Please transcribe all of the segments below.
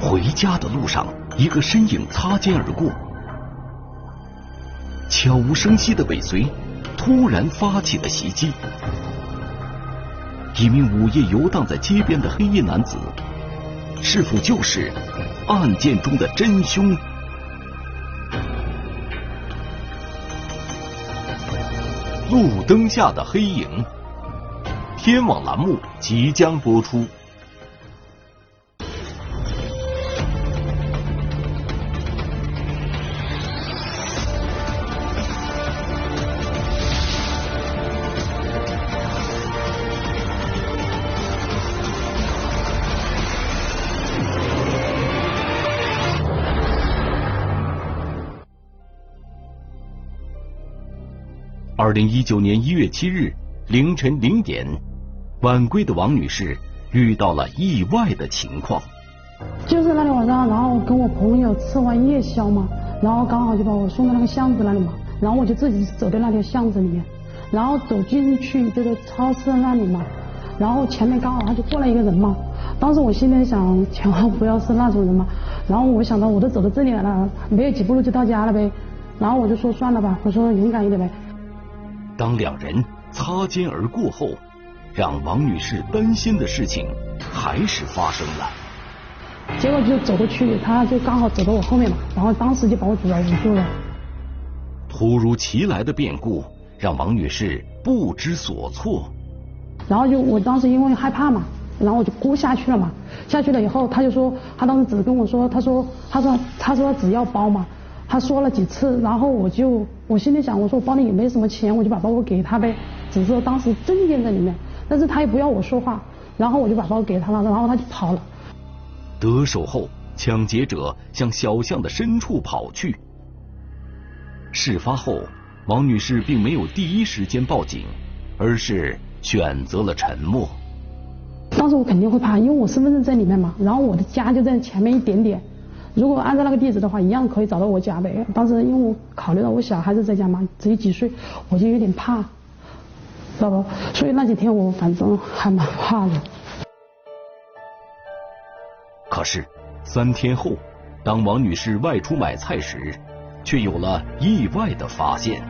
回家的路上，一个身影擦肩而过，悄无声息的尾随，突然发起了袭击。一名午夜游荡在街边的黑衣男子，是否就是案件中的真凶？路灯下的黑影，天网栏目即将播出。二零一九年一月七日凌晨零点，晚归的王女士遇到了意外的情况。就是那天晚上，然后跟我朋友吃完夜宵嘛，然后刚好就把我送到那个巷子那里嘛，然后我就自己走在那条巷子里面，然后走进去这个超市那里嘛，然后前面刚好他就过来一个人嘛，当时我心里想，千万不要是那种人嘛，然后我想到我都走到这里来了，没有几步路就到家了呗，然后我就说算了吧，我说勇敢一点呗。当两人擦肩而过后，让王女士担心的事情还是发生了。结果就走过去，他就刚好走到我后面嘛，然后当时就把我主要捂住了。突如其来的变故让王女士不知所措。然后就我当时因为害怕嘛，然后我就哭下去了嘛。下去了以后，他就说，他当时只跟我说，他说，他说，他说只要包嘛。他说了几次，然后我就我心里想，我说我包里也没什么钱，我就把包裹给他呗。只是说当时证件在里面，但是他也不要我说话，然后我就把包给他了，然后他就跑了。得手后，抢劫者向小巷的深处跑去。事发后，王女士并没有第一时间报警，而是选择了沉默。当时我肯定会怕，因为我身份证在里面嘛，然后我的家就在前面一点点。如果按照那个地址的话，一样可以找到我家呗。当时因为我考虑到我小孩子在家嘛，只有几岁，我就有点怕，知道不？所以那几天我反正还蛮怕的。可是三天后，当王女士外出买菜时，却有了意外的发现。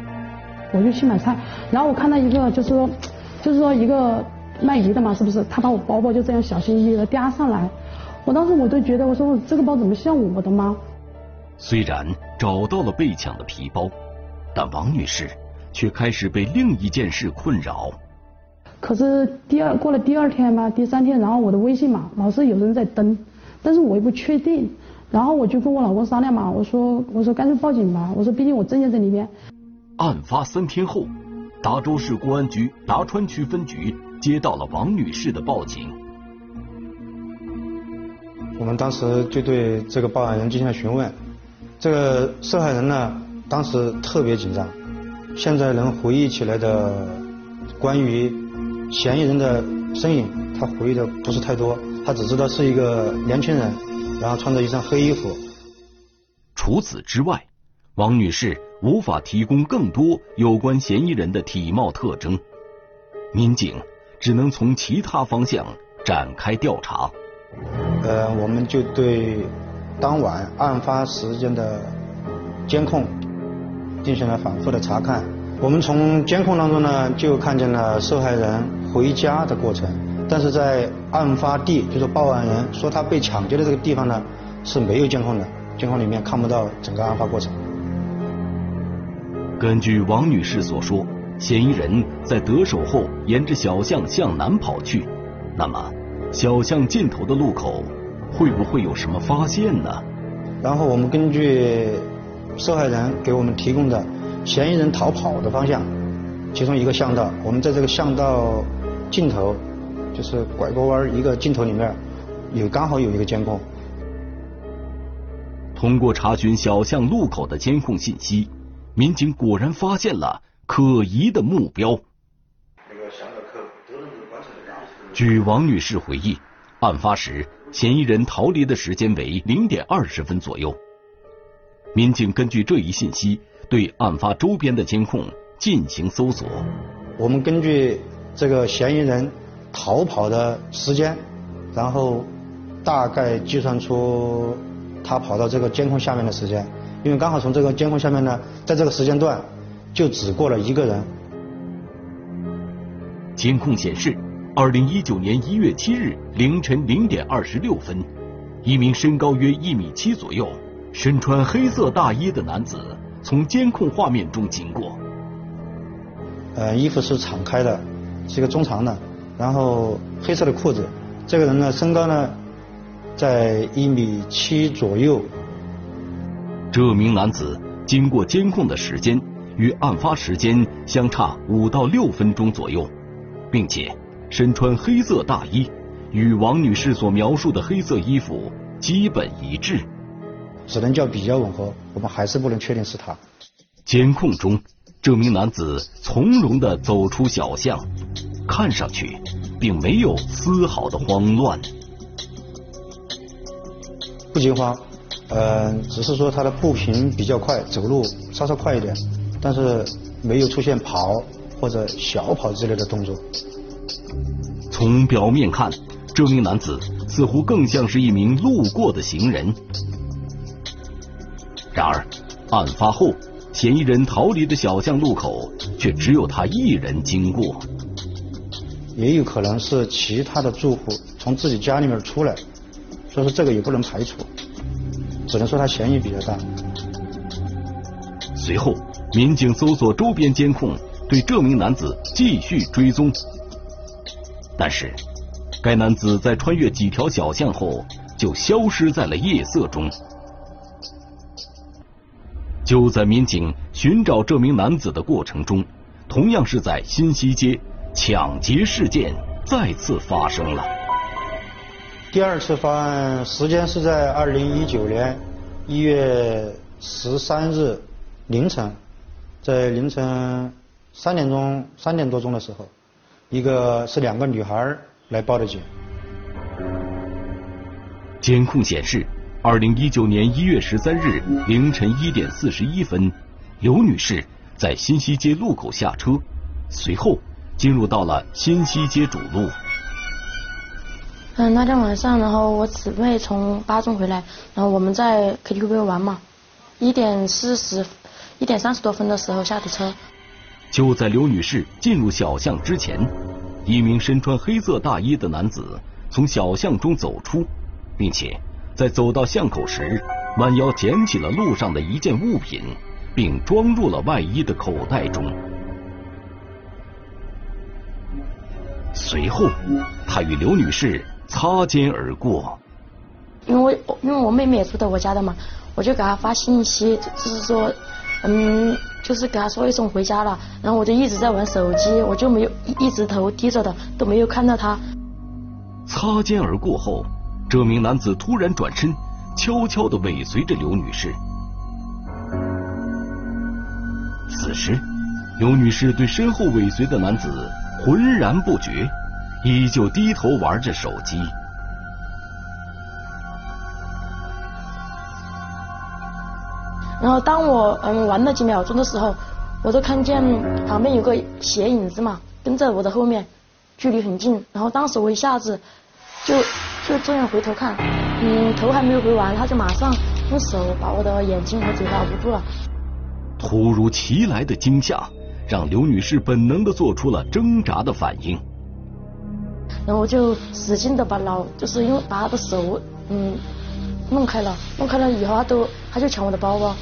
我就去买菜，然后我看到一个，就是说，就是说一个卖鱼的嘛，是不是？他把我包包就这样小心翼翼的叼上来。我当时我都觉得，我说我这个包怎么像我的吗？虽然找到了被抢的皮包，但王女士却开始被另一件事困扰。可是第二过了第二天嘛，第三天，然后我的微信嘛，老是有人在登，但是我也不确定。然后我就跟我老公商量嘛，我说我说干脆报警吧，我说毕竟我证件在里面。案发三天后，达州市公安局达川区分局接到了王女士的报警。我们当时就对这个报案人进行了询问，这个受害人呢，当时特别紧张，现在能回忆起来的关于嫌疑人的身影，他回忆的不是太多，他只知道是一个年轻人，然后穿着一身黑衣服。除此之外，王女士无法提供更多有关嫌疑人的体貌特征，民警只能从其他方向展开调查。呃，我们就对当晚案发时间的监控进行了反复的查看。我们从监控当中呢，就看见了受害人回家的过程，但是在案发地，就是报案人说他被抢劫的这个地方呢，是没有监控的，监控里面看不到整个案发过程。根据王女士所说，嫌疑人在得手后沿着小巷向南跑去，那么？小巷尽头的路口，会不会有什么发现呢？然后我们根据受害人给我们提供的嫌疑人逃跑的方向，其中一个巷道，我们在这个巷道尽头，就是拐个弯一个尽头里面，有刚好有一个监控。通过查询小巷路口的监控信息，民警果然发现了可疑的目标。据王女士回忆，案发时嫌疑人逃离的时间为零点二十分左右。民警根据这一信息，对案发周边的监控进行搜索。我们根据这个嫌疑人逃跑的时间，然后大概计算出他跑到这个监控下面的时间，因为刚好从这个监控下面呢，在这个时间段就只过了一个人。监控显示，二零一九年一月七日凌晨零点二十六分，一名身高约一米七左右、身穿黑色大衣的男子从监控画面中经过。呃，衣服是敞开的，是一个中长的，然后黑色的裤子。这个人呢，身高呢在一米七左右。这名男子经过监控的时间与案发时间相差五到六分钟左右，并且身穿黑色大衣，与王女士所描述的黑色衣服基本一致。只能叫比较吻合，我们还是不能确定是他。监控中。这名男子从容地走出小巷，看上去并没有丝毫的慌乱。不惊慌，呃，只是说他的步频比较快，走路稍稍快一点，但是没有出现跑或者小跑之类的动作。从表面看，这名男子似乎更像是一名路过的行人。然而，案发后。嫌疑人逃离的小巷路口，却只有他一人经过。也有可能是其他的住户从自己家里面出来，所以说这个也不能排除，只能说他嫌疑比较大。随后，民警搜索周边监控，对这名男子继续追踪。但是，该男子在穿越几条小巷后，就消失在了夜色中。就在民警寻找这名男子的过程中，同样是在新西街，抢劫事件再次发生了。第二次发案时间是在二零一九年一月十三日凌晨，在凌晨三点钟、三点多钟的时候，一个是两个女孩来报的警。监控显示。二零一九年一月十三日凌晨一点四十一分，刘女士在新西街路口下车，随后进入到了新西街主路。嗯，那天晚上，然后我姊妹从巴中回来，然后我们在 KTV 玩嘛，一点四十、一点三十多分的时候下的车。就在刘女士进入小巷之前，一名身穿黑色大衣的男子从小巷中走出，并且。在走到巷口时，弯腰捡起了路上的一件物品，并装入了外衣的口袋中。随后，他与刘女士擦肩而过。因为因为我妹妹也住在我家的嘛，我就给她发信息，就是说，嗯，就是给他说一声回家了。然后我就一直在玩手机，我就没有一直头低着的，都没有看到他。擦肩而过后。这名男子突然转身，悄悄的尾随着刘女士。此时，刘女士对身后尾随的男子浑然不觉，依旧低头玩着手机。然后，当我嗯玩了几秒钟的时候，我就看见旁边有个斜影子嘛，跟在我的后面，距离很近。然后当时我一下子就。就这样回头看，嗯，头还没有回完，他就马上用手把我的眼睛和嘴巴捂住了。突如其来的惊吓让刘女士本能的做出了挣扎的反应。然后我就使劲的把脑，就是用把他的手，嗯，弄开了，弄开了以后他都他就抢我的包包，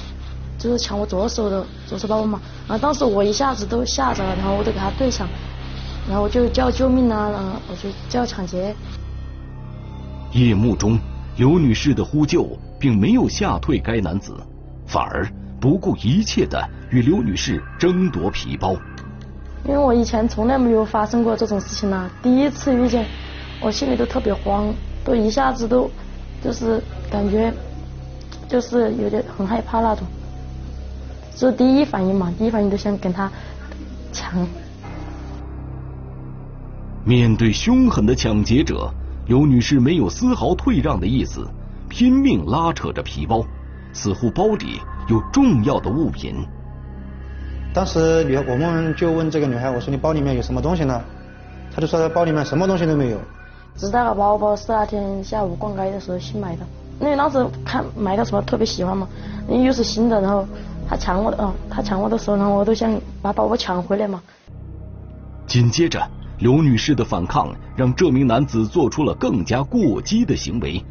就是抢我左手的左手包包嘛。然后当时我一下子都吓着了，然后我就给他对抢，然后我就叫救命啊，然后我就叫抢劫。夜幕中，刘女士的呼救并没有吓退该男子，反而不顾一切的与刘女士争夺皮包。因为我以前从来没有发生过这种事情呢，第一次遇见，我心里都特别慌，都一下子都就是感觉就是有点很害怕那种。这第一反应嘛，第一反应就想跟他抢。面对凶狠的抢劫者。刘女士没有丝毫退让的意思，拼命拉扯着皮包，似乎包里有重要的物品。当时女，我们就问这个女孩：“我说你包里面有什么东西呢？”她就说：“她包里面什么东西都没有。”自带个包包是那天下午逛街的时候新买的，因为当时看买到什么特别喜欢嘛，因为又是新的，然后他抢我的，哦，他抢我的时候，然后我都想把包包抢回来嘛。紧接着，刘女士的反抗让这名男子做出了更加过激的行为。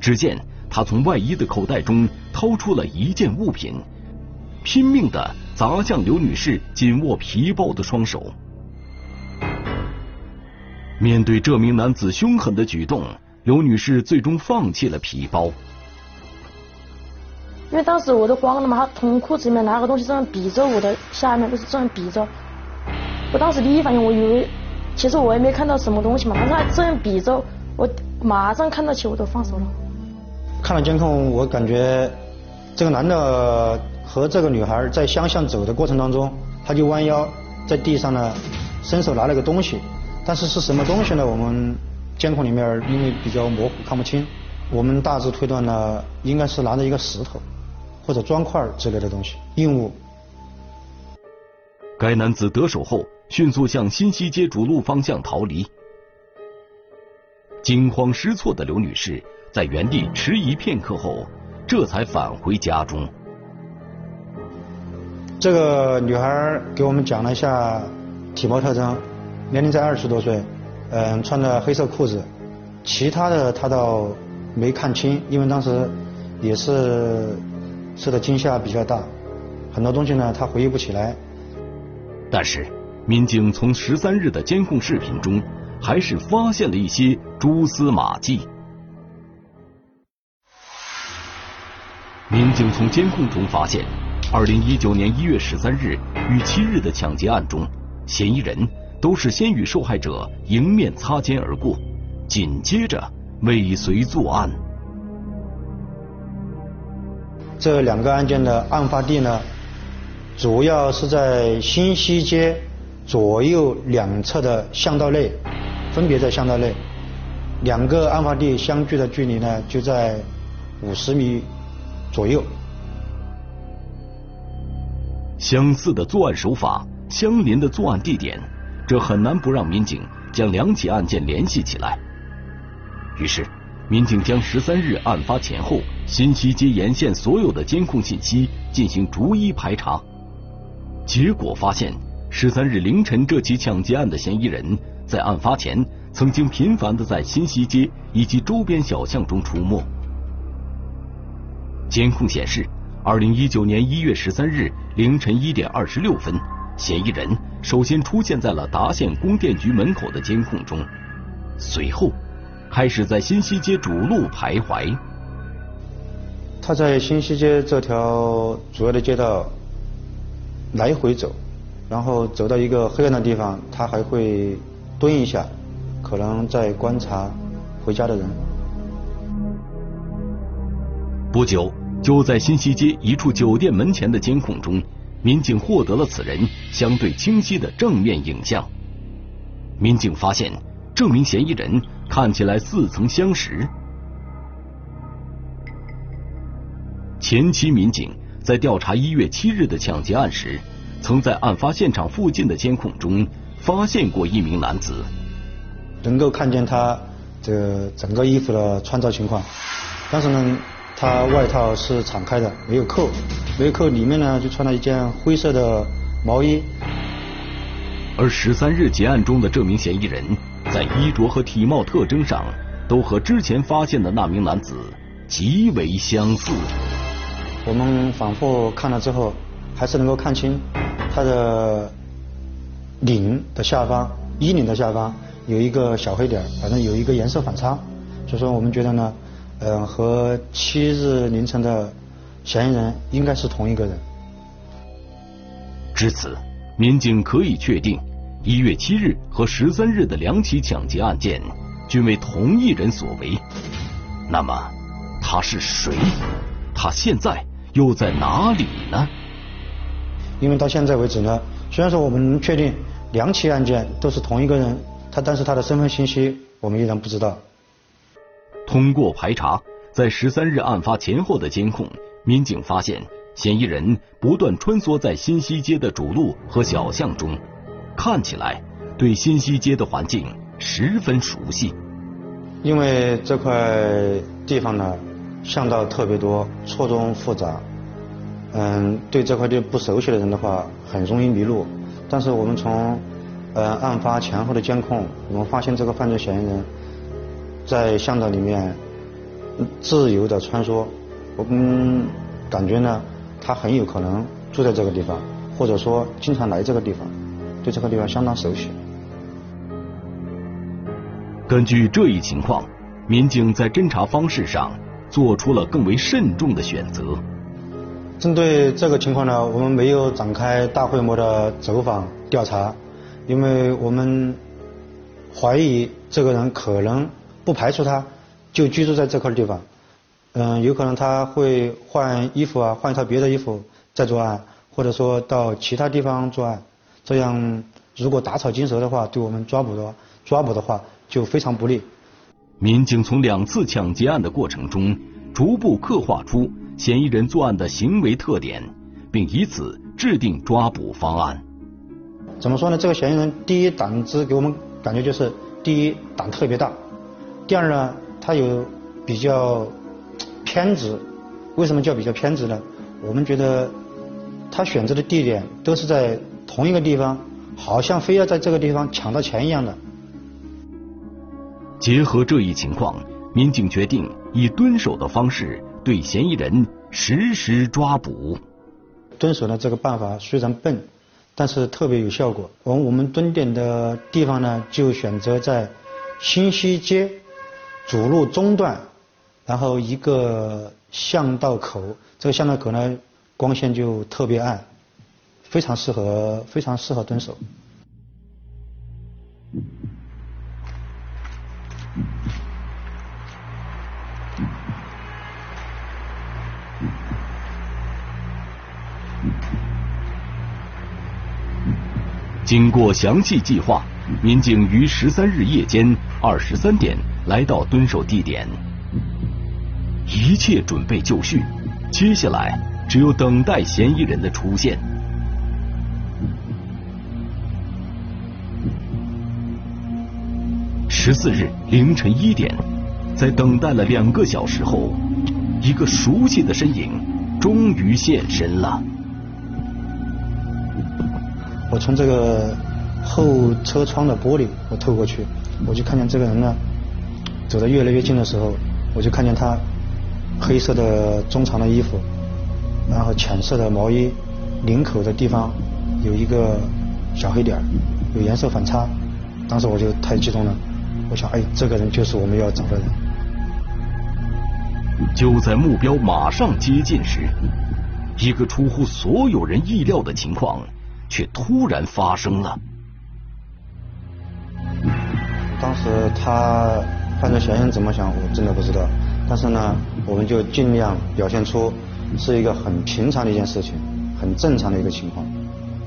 只见他从外衣的口袋中掏出了一件物品，拼命的砸向刘女士紧握皮包的双手。面对这名男子凶狠的举动，刘女士最终放弃了皮包。因为当时我都慌了嘛，他从裤子里面拿个东西这样比着我的下面，就是这样比着。我当时第一反应，我以为其实我也没看到什么东西嘛，但是他这样比着，我马上看到起，我都放手了。看了监控，我感觉这个男的和这个女孩在相向走的过程当中，他就弯腰在地上呢，伸手拿了个东西。但是是什么东西呢？我们监控里面因为比较模糊看不清，我们大致推断呢，应该是拿着一个石头或者砖块之类的东西，硬物。该男子得手后，迅速向新西街主路方向逃离。惊慌失措的刘女士在原地迟疑片刻后，这才返回家中。这个女孩给我们讲了一下体貌特征。年龄在二十多岁，嗯，穿着黑色裤子，其他的她倒没看清，因为当时也是受的惊吓比较大，很多东西呢他回忆不起来。但是民警从十三日的监控视频中，还是发现了一些蛛丝马迹。民警从监控中发现，二零一九年一月十三日与七日的抢劫案中，嫌疑人。都是先与受害者迎面擦肩而过，紧接着尾随作案。这两个案件的案发地呢，主要是在新西街左右两侧的巷道内，分别在巷道内，两个案发地相距的距离呢就在五十米左右。相似的作案手法，相邻的作案地点。这很难不让民警将两起案件联系起来。于是，民警将十三日案发前后新西街沿线所有的监控信息进行逐一排查，结果发现，十三日凌晨这起抢劫案的嫌疑人，在案发前曾经频繁的在新西街以及周边小巷中出没。监控显示，二零一九年一月十三日凌晨一点二十六分。嫌疑人首先出现在了达县供电局门口的监控中，随后开始在新西街主路徘徊。他在新西街这条主要的街道来回走，然后走到一个黑暗的地方，他还会蹲一下，可能在观察回家的人。不久，就在新西街一处酒店门前的监控中。民警获得了此人相对清晰的正面影像。民警发现，这名嫌疑人看起来似曾相识。前期民警在调查一月七日的抢劫案时，曾在案发现场附近的监控中发现过一名男子，能够看见他这整个衣服的穿着情况。当时呢。他外套是敞开的，没有扣，没有扣，里面呢就穿了一件灰色的毛衣。而十三日结案中的这名嫌疑人，在衣着和体貌特征上，都和之前发现的那名男子极为相似。我们反复看了之后，还是能够看清他的领的下方，衣领的下方有一个小黑点，反正有一个颜色反差，所以说我们觉得呢。嗯，和七日凌晨的嫌疑人应该是同一个人。至此，民警可以确定，一月七日和十三日的两起抢劫案件均为同一人所为。那么，他是谁？他现在又在哪里呢？因为到现在为止呢，虽然说我们能确定两起案件都是同一个人，他但是他的身份信息我们依然不知道。通过排查，在十三日案发前后的监控，民警发现嫌疑人不断穿梭在新西街的主路和小巷中，看起来对新西街的环境十分熟悉。因为这块地方呢，巷道特别多，错综复杂。嗯，对这块地不熟悉的人的话，很容易迷路。但是我们从呃案发前后的监控，我们发现这个犯罪嫌疑人，在巷道里面自由的穿梭。我们感觉呢，他很有可能住在这个地方，或者说经常来这个地方，对这个地方相当熟悉。根据这一情况，民警在侦查方式上做出了更为慎重的选择。针对这个情况呢，我们没有展开大规模的走访调查，因为我们怀疑这个人可能不排除他就居住在这块地方，嗯，有可能他会换衣服啊，换一套别的衣服再作案，或者说到其他地方作案，这样如果打草惊蛇的话，对我们抓捕的抓捕的话。就非常不利。民警从两次抢劫案的过程中，逐步刻画出嫌疑人作案的行为特点，并以此制定抓捕方案。怎么说呢？这个嫌疑人第一胆子给我们感觉就是，第一胆特别大，第二呢，他有比较偏执。为什么叫比较偏执呢？我们觉得他选择的地点都是在同一个地方，好像非要在这个地方抢到钱一样的。结合这一情况，民警决定以蹲守的方式对嫌疑人实施抓捕。蹲守呢，这个办法虽然笨，但是特别有效果。我我们蹲点的地方呢，就选择在新西街主路中段，然后一个巷道口。这个巷道口呢，光线就特别暗，非常适合非常适合蹲守。经过详细计划，民警于十三日夜间二十三点来到蹲守地点，一切准备就绪，接下来只有等待嫌疑人的出现。十四日凌晨一点，在等待了两个小时后，一个熟悉的身影终于现身了。我从这个后车窗的玻璃，我透过去，我就看见这个人呢，走得越来越近的时候，我就看见他黑色的中长的衣服，然后浅色的毛衣，领口的地方有一个小黑点，有颜色反差，当时我就太激动了。我想，哎，这个人就是我们要找的人。就在目标马上接近时，一个出乎所有人意料的情况却突然发生了。当时他犯罪嫌疑人怎么想，我真的不知道。但是呢，我们就尽量表现出是一个很平常的一件事情，很正常的一个情况。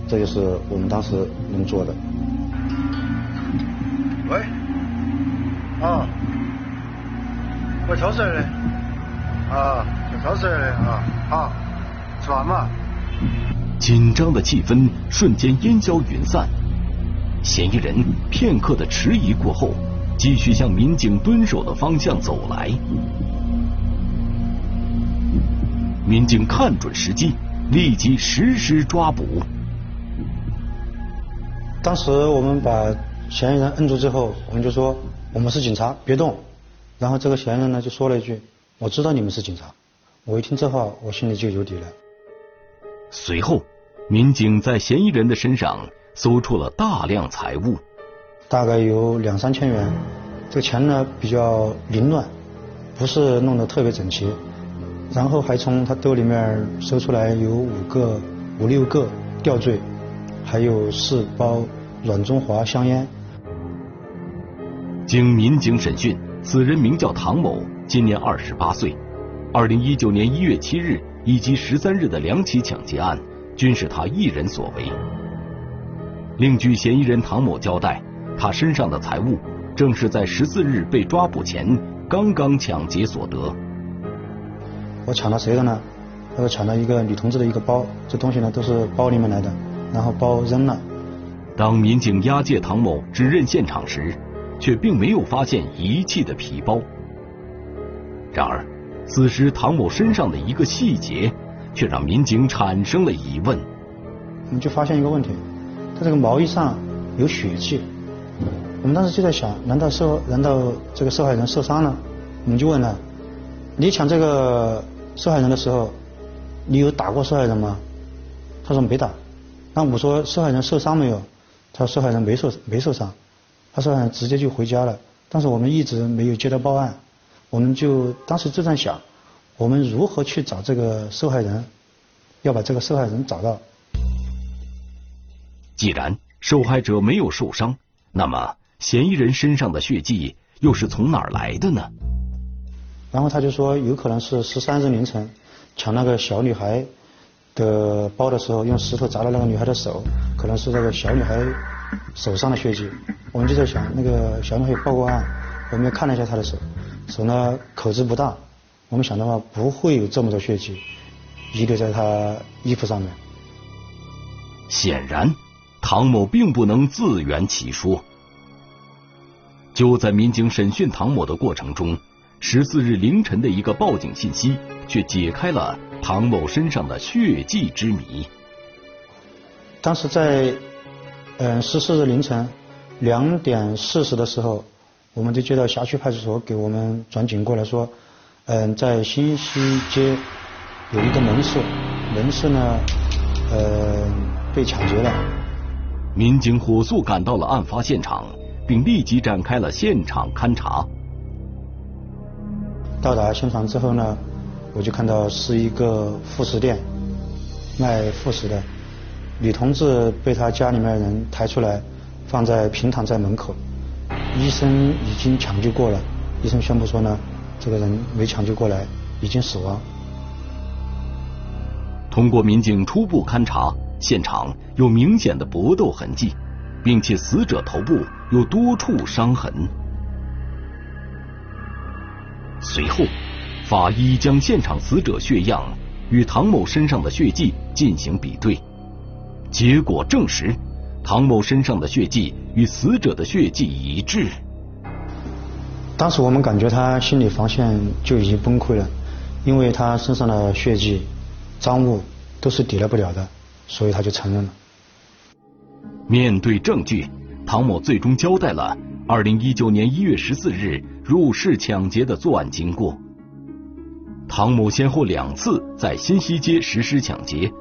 这就是我们当时能做的。喂。啊，我超市的，啊，在超市的啊，好，吃完嘛。紧张的气氛瞬间烟消云散，嫌疑人片刻的迟疑过后，继续向民警蹲守的方向走来。民警看准时机，立即实施抓捕。当时我们把嫌疑人摁住之后，我们就说。我们是警察，别动。然后这个嫌疑人呢就说了一句：“我知道你们是警察。”我一听这话，我心里就有底了。随后，民警在嫌疑人的身上搜出了大量财物，大概有两三千元。这个钱呢比较凌乱，不是弄得特别整齐。然后还从他兜里面搜出来有五个、五六个吊坠，还有四包软中华香烟。经民警审讯，此人名叫唐某，今年二十八岁。二零一九年一月七日以及十三日的两起抢劫案，均是他一人所为。另据嫌疑人唐某交代，他身上的财物正是在十四日被抓捕前刚刚抢劫所得。我抢了谁的呢？他说抢了一个女同志的一个包，这东西呢都是包里面来的，然后包扔了。当民警押解唐某指认现场时，却并没有发现遗弃的皮包。然而，此时唐某身上的一个细节，却让民警产生了疑问。我们就发现一个问题，他这个毛衣上有血迹。我们当时就在想，难道受难道这个受害人受伤了？我们就问他，你抢这个受害人的时候，你有打过受害人吗？他说没打。那我说受害人受伤没有？他说受害人没受没受伤，他受害人直接就回家了。但是我们一直没有接到报案，我们就当时就在想，我们如何去找这个受害人，要把这个受害人找到。既然受害者没有受伤，那么嫌疑人身上的血迹又是从哪儿来的呢？然后他就说，有可能是十三日凌晨抢那个小女孩的包的时候，用石头砸了那个女孩的手，可能是那个小女孩手上的血迹。我们就在想，那个小女孩报过案，我们也看了一下她的手，手呢口子不大，我们想的话不会有这么多血迹遗留在她衣服上面。显然。唐某并不能自圆其说。就在民警审讯唐某的过程中，十四日凌晨的一个报警信息，却解开了唐某身上的血迹之谜。当时在嗯十四日凌晨两点四十的时候，我们就接到辖区派出所给我们转警过来说，嗯在新西街有一个门市，门市呢呃被抢劫了。民警火速赶到了案发现场，并立即展开了现场勘查。到达现场之后呢，我就看到是一个副食店，卖副食的。女同志被她家里面人抬出来，放在平躺在门口。医生已经抢救过了，医生宣布说呢，这个人没抢救过来，已经死亡。通过民警初步勘查。现场有明显的搏斗痕迹，并且死者头部有多处伤痕。随后，法医将现场死者血样与唐某身上的血迹进行比对，结果证实唐某身上的血迹与死者的血迹一致。当时我们感觉他心理防线就已经崩溃了，因为他身上的血迹、赃物都是抵赖不了的。所以他就承认了。面对证据，唐某最终交代了二零一九年一月十四日入室抢劫的作案经过。唐某先后两次在新西街实施抢劫，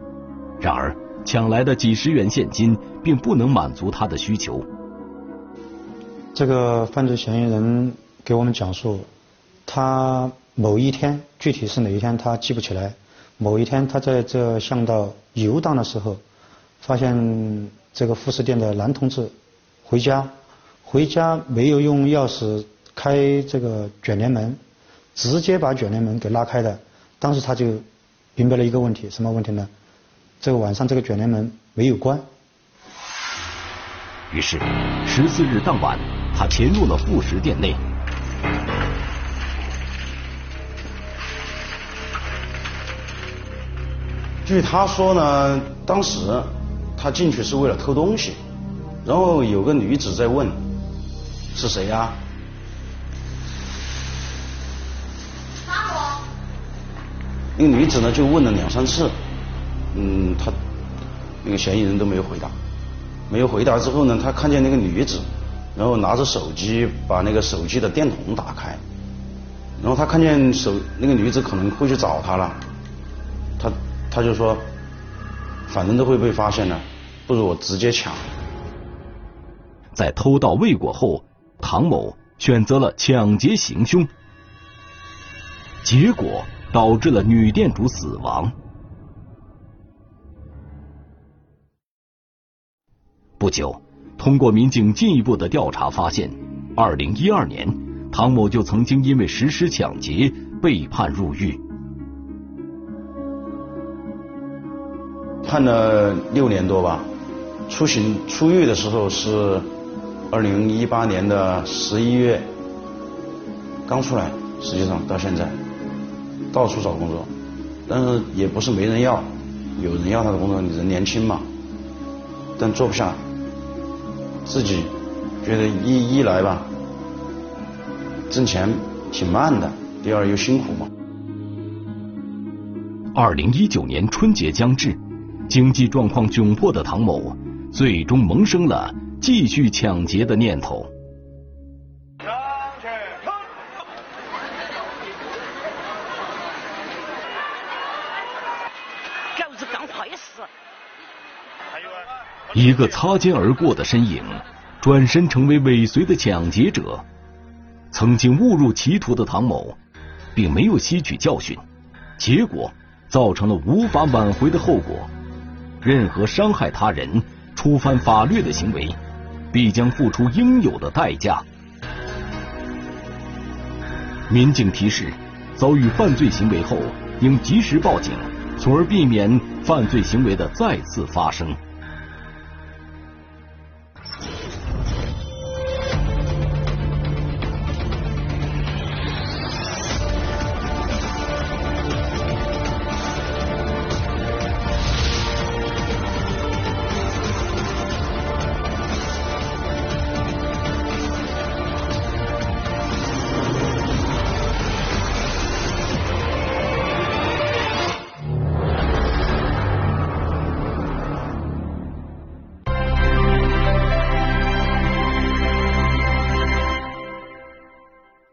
然而抢来的几十元现金并不能满足他的需求。这个犯罪嫌疑人给我们讲述，他某一天，具体是哪一天他记不起来。某一天，他在这巷道游荡的时候，发现这个副食店的男同志回家，回家没有用钥匙开这个卷帘门，直接把卷帘门给拉开的。当时他就明白了一个问题，什么问题呢？这个晚上这个卷帘门没有关。于是，十四日当晚，他潜入了副食店内。据他说呢，当时他进去是为了偷东西，然后有个女子在问是谁呀？那个女子呢就问了两三次，嗯，他那个嫌疑人都没有回答，没有回答之后呢，他看见那个女子，然后拿着手机把那个手机的电筒打开，然后他看见手那个女子可能会去找他了，他。他就说，反正都会被发现的，不如我直接抢。在偷盗未果后，唐某选择了抢劫行凶，结果导致了女店主死亡。不久，通过民警进一步的调查发现，二零一二年，唐某就曾经因为实施抢劫被判入狱。判了六年多吧，出行出狱的时候是二零一八年的十一月，刚出来，实际上到现在到处找工作，但是也不是没人要，有人要他的工作，人年轻嘛，但做不下，自己觉得一一来吧，挣钱挺慢的，第二又辛苦嘛。二零一九年春节将至，经济状况窘迫的唐某，最终萌生了继续抢劫的念头。一个擦肩而过的身影，转身成为尾随的抢劫者。曾经误入歧途的唐某，并没有吸取教训，结果造成了无法挽回的后果。任何伤害他人、触犯法律的行为，必将付出应有的代价。民警提示：遭遇犯罪行为后，应及时报警，从而避免犯罪行为的再次发生。